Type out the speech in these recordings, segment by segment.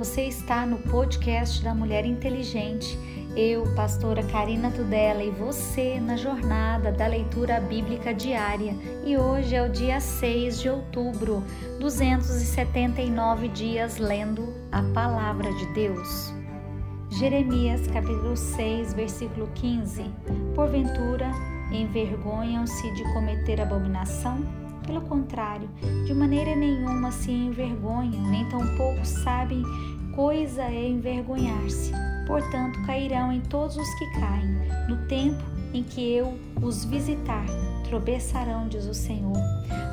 Você está no podcast da Mulher Inteligente. Eu, pastora Karina Tudela, e você na jornada da leitura bíblica diária. E hoje é o dia 6 de outubro, 279 dias lendo a palavra de Deus. Jeremias capítulo 6, versículo 15. Porventura, envergonham-se de cometer abominação? Pelo contrário, de maneira nenhuma se envergonham, nem tampouco sabem coisa é envergonhar-se. Portanto, cairão em todos os que caem. No tempo em que eu os visitar, tropeçarão, diz o Senhor.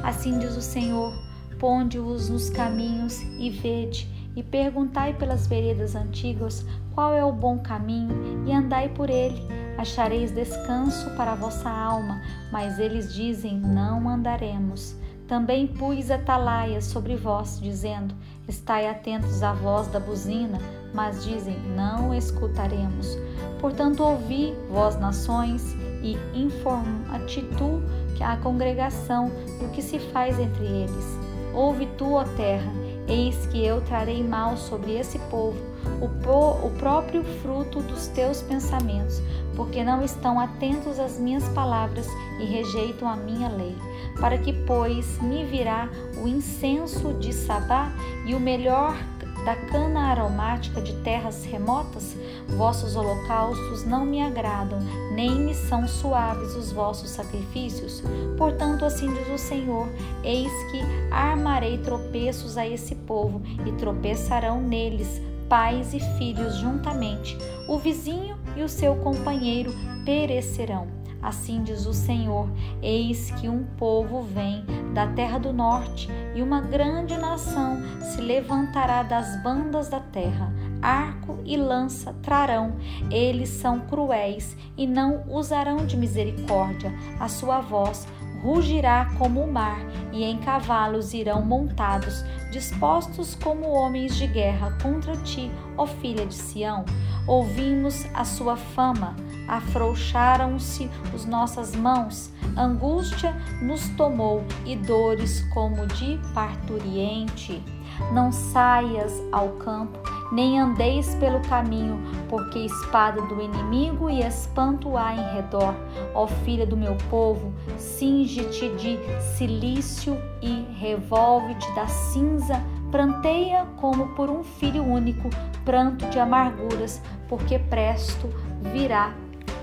Assim diz o Senhor: ponde-os nos caminhos e vede, e perguntai pelas veredas antigas qual é o bom caminho, e andai por ele achareis descanso para a vossa alma, mas eles dizem: Não andaremos. Também pus atalaias sobre vós, dizendo: Estai atentos à voz da buzina, mas dizem: Não escutaremos. Portanto, ouvi, vós nações, e informate tu a congregação do que se faz entre eles. Ouve tu, ó terra, eis que eu trarei mal sobre esse povo o, o próprio fruto dos teus pensamentos, porque não estão atentos às minhas palavras e rejeitam a minha lei. Para que, pois, me virá o incenso de Sabá e o melhor da cana aromática de terras remotas, vossos holocaustos não me agradam, nem me são suaves os vossos sacrifícios. Portanto, assim diz o Senhor: Eis que armarei tropeços a esse povo, e tropeçarão neles pais e filhos juntamente, o vizinho e o seu companheiro perecerão. Assim diz o Senhor: Eis que um povo vem da terra do norte, e uma grande nação se levantará das bandas da terra. Arco e lança trarão, eles são cruéis e não usarão de misericórdia. A sua voz rugirá como o mar, e em cavalos irão montados, dispostos como homens de guerra contra ti, ó filha de Sião. Ouvimos a sua fama, afrouxaram-se as nossas mãos, angústia nos tomou e dores como de parturiente. Não saias ao campo, nem andeis pelo caminho, porque espada do inimigo e espanto há em redor. Ó filha do meu povo, cinge-te de silício e revolve-te da cinza, pranteia como por um filho único, pranto de amarguras, porque presto virá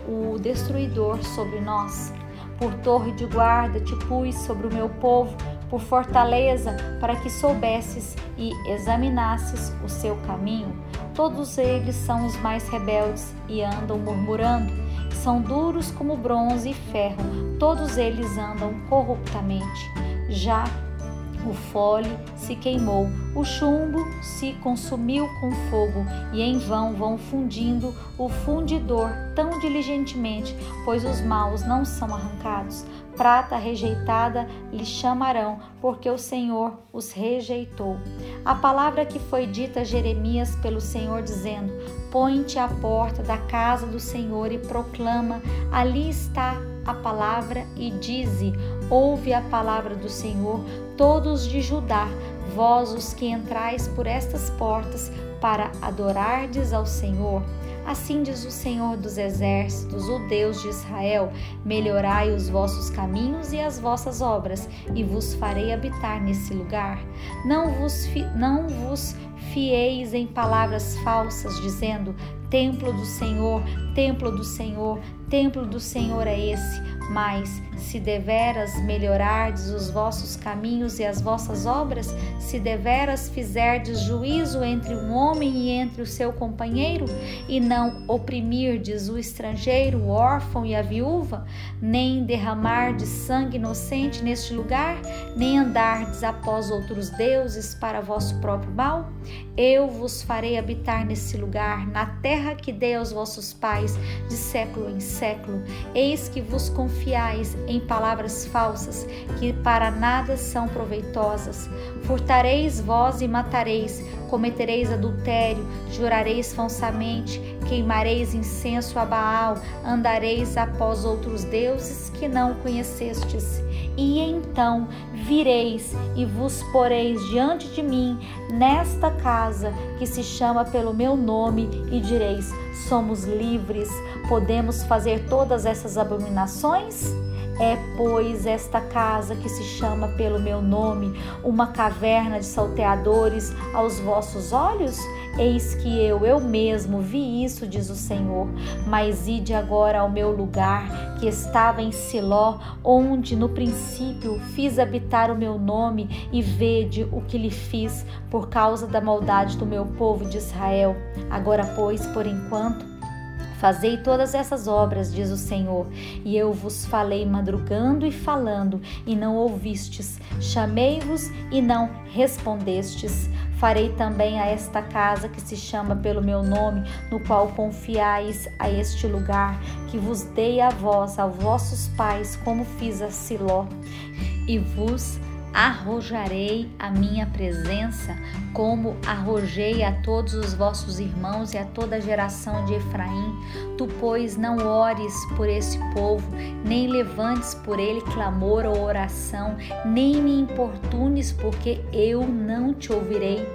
o destruidor sobre nós. Por torre de guarda te pus sobre o meu povo, por fortaleza, para que soubesses e examinasses o seu caminho. Todos eles são os mais rebeldes e andam murmurando. São duros como bronze e ferro, todos eles andam corruptamente. Já o fole se queimou, o chumbo se consumiu com fogo, e em vão vão fundindo o fundidor tão diligentemente, pois os maus não são arrancados. Prata rejeitada lhe chamarão, porque o Senhor os rejeitou. A palavra que foi dita a Jeremias pelo Senhor, dizendo: Põe-te à porta da casa do Senhor e proclama: Ali está a palavra e dize: Ouve a palavra do Senhor, todos de Judá, vós os que entrais por estas portas para adorardes ao Senhor. Assim diz o Senhor dos Exércitos, o Deus de Israel: Melhorai os vossos caminhos e as vossas obras, e vos farei habitar nesse lugar. Não vos, fi, não vos fieis em palavras falsas, dizendo: Templo do Senhor, templo do Senhor, templo do Senhor é esse. Mas, se deveras melhorardes os vossos caminhos e as vossas obras, se deveras fizerdes juízo entre um homem e entre o seu companheiro, e não oprimirdes o estrangeiro, o órfão e a viúva, nem derramardes sangue inocente neste lugar, nem andardes após outros deuses para vosso próprio mal, eu vos farei habitar nesse lugar, na terra que dei aos vossos pais, de século em século. Eis que vos confiais em palavras falsas, que para nada são proveitosas. Furtareis vós e matareis, cometereis adultério, jurareis falsamente, queimareis incenso a Baal, andareis após outros deuses que não conhecestes E então vireis e vos poreis diante de mim nesta casa que se chama pelo meu nome, e direis: somos livres, podemos fazer todas essas abominações? É, pois, esta casa que se chama pelo meu nome, uma caverna de salteadores aos vossos olhos? Eis que eu, eu mesmo, vi isso, diz o Senhor. Mas ide agora ao meu lugar, que estava em Siló, onde no princípio fiz habitar o meu nome, e vede o que lhe fiz por causa da maldade do meu povo de Israel. Agora, pois, por enquanto, Fazei todas essas obras, diz o Senhor, e eu vos falei madrugando e falando, e não ouvistes. Chamei-vos e não respondestes. Farei também a esta casa que se chama pelo meu nome, no qual confiais a este lugar, que vos dei a vós, a vossos pais, como fiz a Siló, e vos arrojarei a minha presença, como arrojei a todos os vossos irmãos e a toda a geração de Efraim. Tu, pois, não ores por esse povo, nem levantes por ele clamor ou oração, nem me importunes, porque eu não te ouvirei.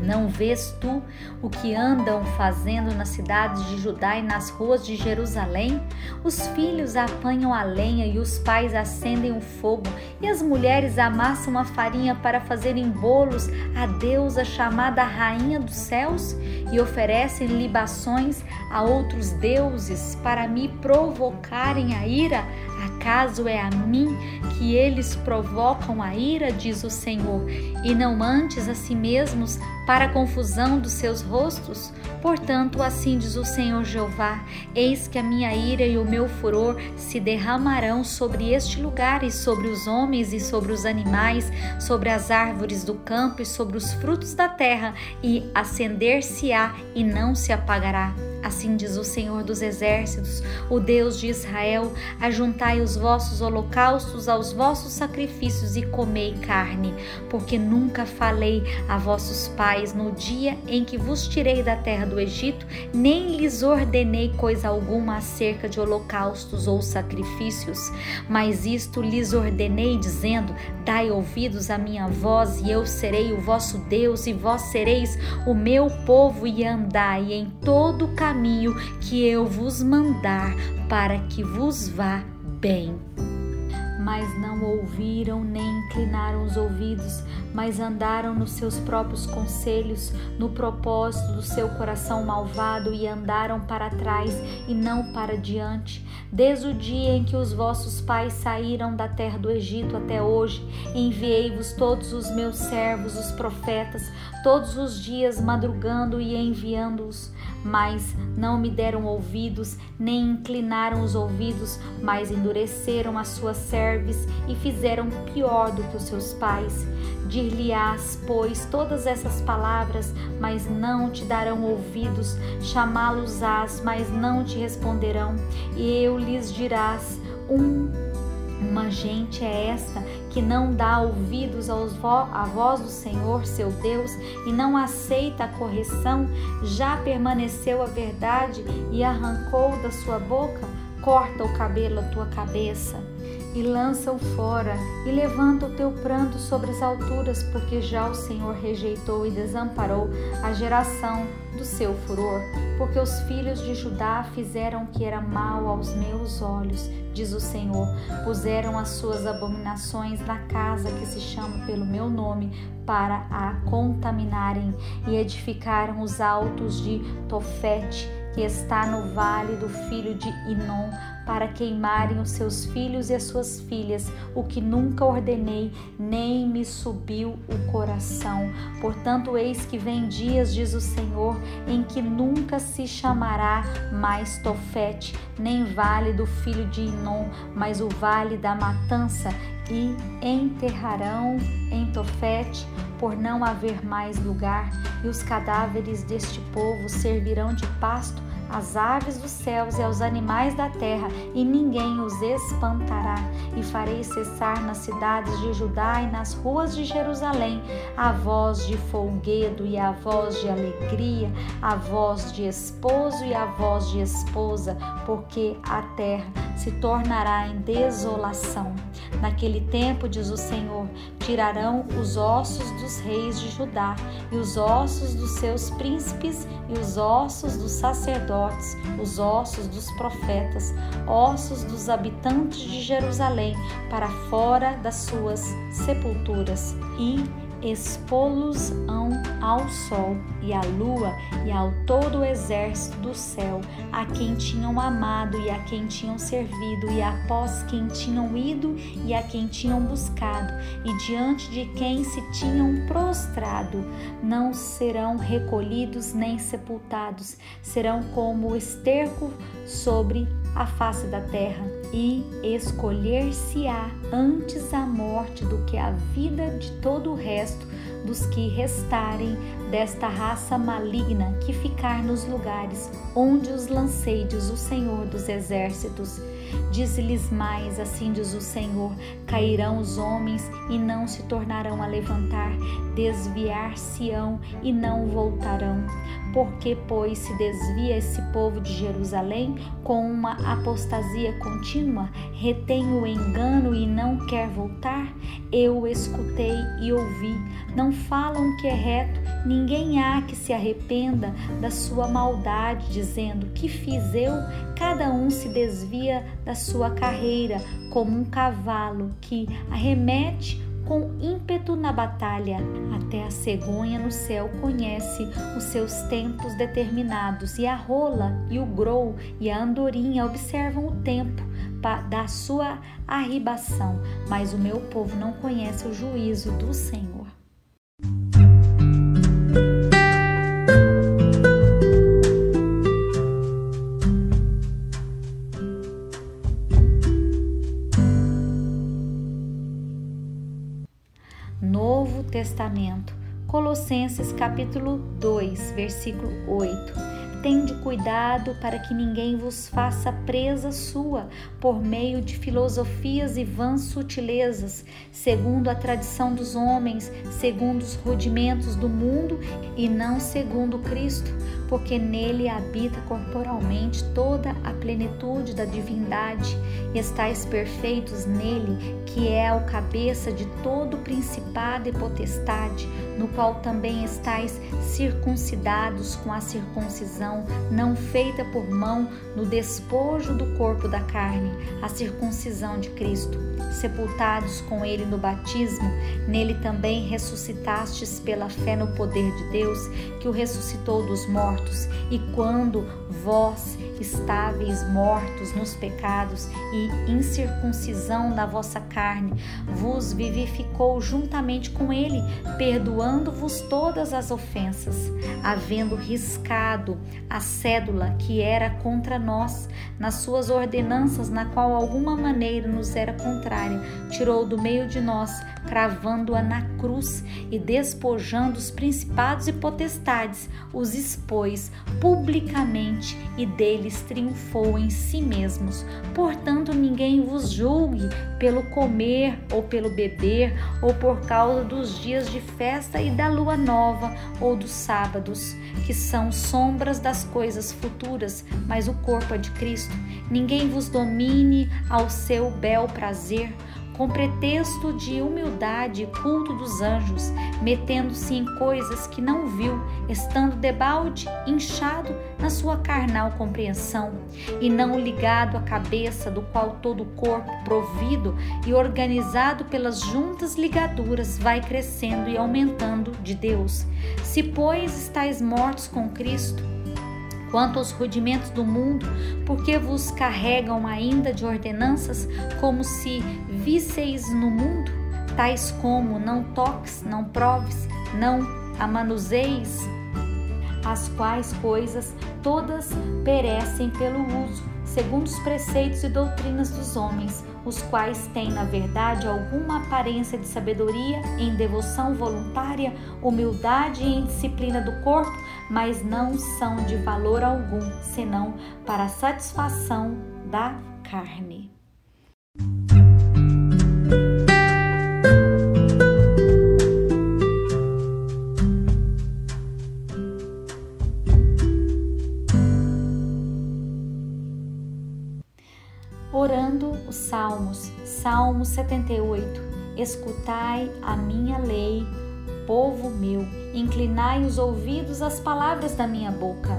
Não vês tu o que andam fazendo nas cidades de Judá e nas ruas de Jerusalém? Os filhos apanham a lenha e os pais acendem o fogo, e as mulheres amassam a farinha para fazerem bolos à deusa chamada Rainha dos Céus, e oferecem libações a outros deuses para me provocarem a ira? Acaso é a mim que eles provocam a ira, diz o Senhor, e não antes a si mesmos para a confusão dos seus rostos? Portanto, assim diz o Senhor Jeová: Eis que a minha ira e o meu furor se derramarão sobre este lugar e sobre os homens e sobre os animais, sobre as árvores do campo e sobre os frutos da terra, e acender-se-á e não se apagará. Assim diz o Senhor dos Exércitos, o Deus de Israel: Ajuntai os vossos holocaustos aos vossos sacrifícios e comei carne, porque nunca falei a vossos pais no dia em que vos tirei da terra do Egito, nem lhes ordenei coisa alguma acerca de holocaustos ou sacrifícios, mas isto lhes ordenei, dizendo: Dai ouvidos à minha voz, e eu serei o vosso Deus, e vós sereis o meu povo, e andai em todo o caminho que eu vos mandar, para que vos vá bem mas não ouviram nem inclinaram os ouvidos, mas andaram nos seus próprios conselhos, no propósito do seu coração malvado e andaram para trás e não para diante. Desde o dia em que os vossos pais saíram da terra do Egito até hoje, enviei-vos todos os meus servos, os profetas, todos os dias madrugando e enviando-os mas não me deram ouvidos, nem inclinaram os ouvidos, mas endureceram as suas cerves e fizeram pior do que os seus pais. Dir-lhe-ás, pois, todas essas palavras, mas não te darão ouvidos, chamá-los-ás, mas não te responderão, e eu lhes dirás: um uma gente é esta que não dá ouvidos à voz do Senhor, seu Deus, e não aceita a correção, já permaneceu a verdade e arrancou da sua boca? Corta o cabelo da tua cabeça e lança-o fora, e levanta o teu pranto sobre as alturas, porque já o Senhor rejeitou e desamparou a geração do seu furor, porque os filhos de Judá fizeram o que era mal aos meus olhos, diz o Senhor, puseram as suas abominações na casa que se chama pelo meu nome, para a contaminarem, e edificaram os altos de Tofete, que está no vale do filho de Inom, para queimarem os seus filhos e as suas filhas, o que nunca ordenei, nem me subiu o coração. Portanto, eis que vem dias, diz o Senhor, em que nunca se chamará mais Tofete, nem vale do filho de Inom, mas o vale da matança, e enterrarão em Tofete, por não haver mais lugar, e os cadáveres deste povo servirão de pasto às aves dos céus e aos animais da terra, e ninguém os espantará. E farei cessar nas cidades de Judá e nas ruas de Jerusalém a voz de folguedo e a voz de alegria, a voz de esposo e a voz de esposa, porque a terra se tornará em desolação. Naquele tempo, diz o Senhor, tirarão os ossos dos reis de Judá, e os ossos dos seus príncipes, e os ossos dos sacerdotes, os ossos dos profetas, ossos dos habitantes de Jerusalém, para fora das suas sepulturas. E expô-los-ão ao sol e à lua e ao todo o exército do céu, a quem tinham amado e a quem tinham servido, e após quem tinham ido e a quem tinham buscado, e diante de quem se tinham prostrado, não serão recolhidos nem sepultados, serão como esterco sobre a face da terra, e escolher-se-á antes a morte do que a vida de todo o resto dos que restarem desta raça maligna que ficar nos lugares onde os lancei, diz o Senhor dos Exércitos. Diz-lhes mais, assim diz o Senhor: cairão os homens e não se tornarão a levantar, desviar-se-ão e não voltarão. Porque, pois, se desvia esse povo de Jerusalém com uma apostasia contínua, retém o engano e não quer voltar? Eu escutei e ouvi. Não falam que é reto, ninguém há que se arrependa da sua maldade, dizendo: Que fiz eu? Cada um se desvia da sua carreira como um cavalo que arremete com ímpeto na batalha. Até a cegonha no céu conhece os seus tempos determinados, e a rola, e o grou, e a andorinha observam o tempo da sua arribação, mas o meu povo não conhece o juízo do Senhor. Testamento, Colossenses capítulo 2, versículo 8. Tende cuidado para que ninguém vos faça presa sua por meio de filosofias e vãs sutilezas, segundo a tradição dos homens, segundo os rudimentos do mundo e não segundo Cristo, porque nele habita corporalmente toda a plenitude da divindade, estáis perfeitos nele, que é o cabeça de todo principado e potestade, no qual também estáis circuncidados com a circuncisão não feita por mão no despojo do corpo da carne, a circuncisão de Cristo. Sepultados com ele no batismo, nele também ressuscitastes pela fé no poder de Deus, que o ressuscitou dos mortos, e quando vós estáveis mortos nos pecados e incircuncisão da vossa carne, vos vivificou juntamente com ele, perdoando-vos todas as ofensas, havendo riscado a cédula que era contra nós, nas suas ordenanças, na qual alguma maneira nos era contrária, tirou do meio de nós, cravando-a na cruz e despojando os principados e potestades, os expôs publicamente e deles triunfou em si mesmos. Portanto, ninguém vos julgue pelo comer ou pelo beber, ou por causa dos dias de festa e da lua nova, ou dos sábados, que são sombras das coisas futuras, mas o corpo é de Cristo. Ninguém vos domine ao seu bel prazer com pretexto de humildade e culto dos anjos, metendo-se em coisas que não viu, estando debalde, inchado na sua carnal compreensão, e não ligado à cabeça, do qual todo o corpo, provido e organizado pelas juntas ligaduras, vai crescendo e aumentando de Deus. Se, pois, estáis mortos com Cristo, Quanto aos rudimentos do mundo, porque vos carregam ainda de ordenanças, como se visseis no mundo, tais como não toques, não proves, não amanuseis, as quais coisas todas perecem pelo uso, segundo os preceitos e doutrinas dos homens, os quais têm, na verdade, alguma aparência de sabedoria em devoção voluntária, humildade e em disciplina do corpo, mas não são de valor algum, senão para a satisfação da carne. Orando os Salmos, Salmo Salmo 78 Escutai a minha lei, povo meu, inclinai os ouvidos às palavras da minha boca.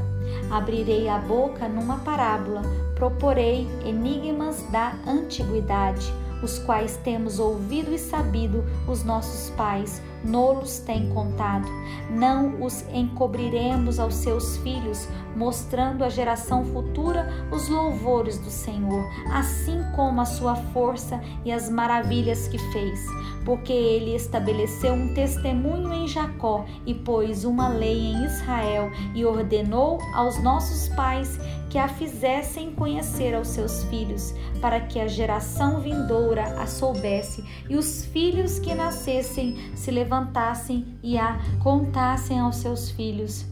Abrirei a boca numa parábola, proporei enigmas da antiguidade, os quais temos ouvido e sabido os nossos pais, nolos têm contado. Não os encobriremos aos seus filhos, mostrando à geração futura os louvores do Senhor, assim como a sua força e as maravilhas que fez. Porque ele estabeleceu um testemunho em Jacó e pôs uma lei em Israel e ordenou aos nossos pais que a fizessem conhecer aos seus filhos, para que a geração vindoura a soubesse e os filhos que nascessem se levantassem e a contassem aos seus filhos,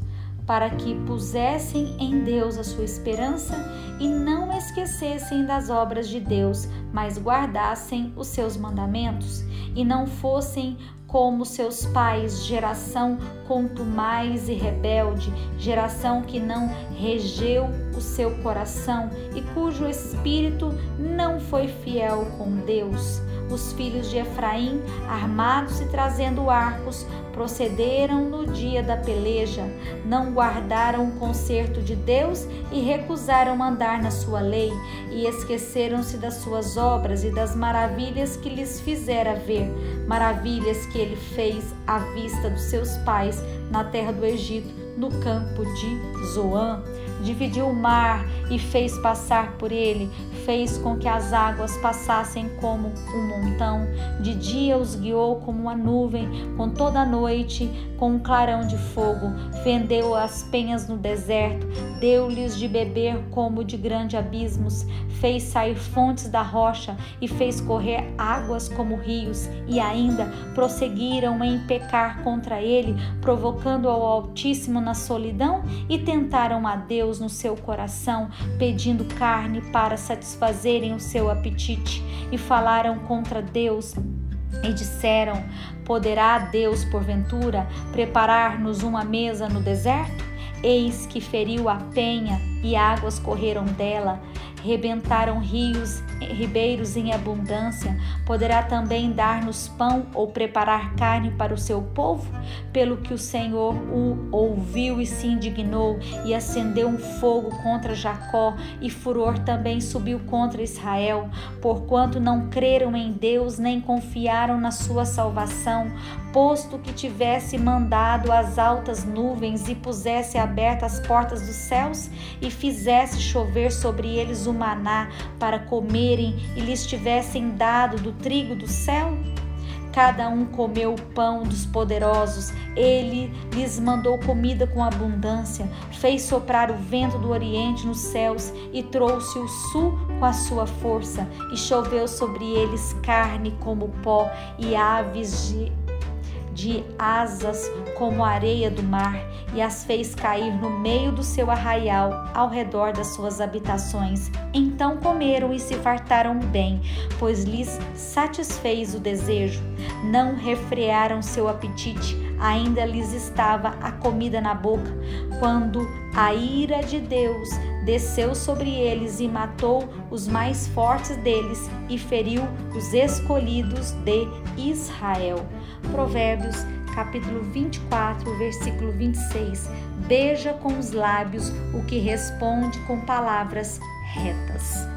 para que pusessem em Deus a sua esperança e não esquecessem das obras de Deus, mas guardassem os seus mandamentos e não fossem como seus pais, geração contumaz e rebelde, geração que não regeu o seu coração e cujo espírito não foi fiel com Deus. Os filhos de Efraim, armados e trazendo arcos, procederam no dia da peleja, não guardaram o conserto de Deus e recusaram andar na sua lei, e esqueceram-se das suas obras e das maravilhas que lhes fizera ver, maravilhas que ele fez à vista dos seus pais na terra do Egito, no campo de Zoan dividiu o mar e fez passar por ele, fez com que as águas passassem como um montão. De dia os guiou como uma nuvem, com toda a noite, com um clarão de fogo. Fendeu as penhas no deserto, deu-lhes de beber como de grandes abismos. Fez sair fontes da rocha e fez correr águas como rios. E ainda prosseguiram em pecar contra ele, provocando ao Altíssimo na solidão e tentaram a Deus No seu coração, pedindo carne para satisfazerem o seu apetite, e falaram contra Deus e disseram: Poderá Deus, porventura, preparar-nos uma mesa no deserto? Eis que feriu a penha e águas correram dela, rebentaram rios, ribeiros em abundância. Poderá também dar-nos pão ou preparar carne para o seu povo? Pelo que o Senhor o ouviu e se indignou, e acendeu um fogo contra Jacó, e furor também subiu contra Israel, porquanto não creram em Deus nem confiaram na sua salvação, posto que tivesse mandado as altas nuvens e pusesse abertas as portas dos céus e fizesse chover sobre eles o maná para comerem e lhes tivessem dado do trigo do céu? Cada um comeu o pão dos poderosos, ele lhes mandou comida com abundância, fez soprar o vento do oriente nos céus e trouxe o sul com a sua força, e choveu sobre eles carne como pó e aves de de asas como a areia do mar, e as fez cair no meio do seu arraial, ao redor das suas habitações. Então comeram e se fartaram bem, pois lhes satisfez o desejo. Não refrearam seu apetite, ainda lhes estava a comida na boca, quando a ira de Deus desceu sobre eles e matou os mais fortes deles e feriu os escolhidos de Israel. Provérbios capítulo 24, versículo 26. Beija com os lábios o que responde com palavras retas.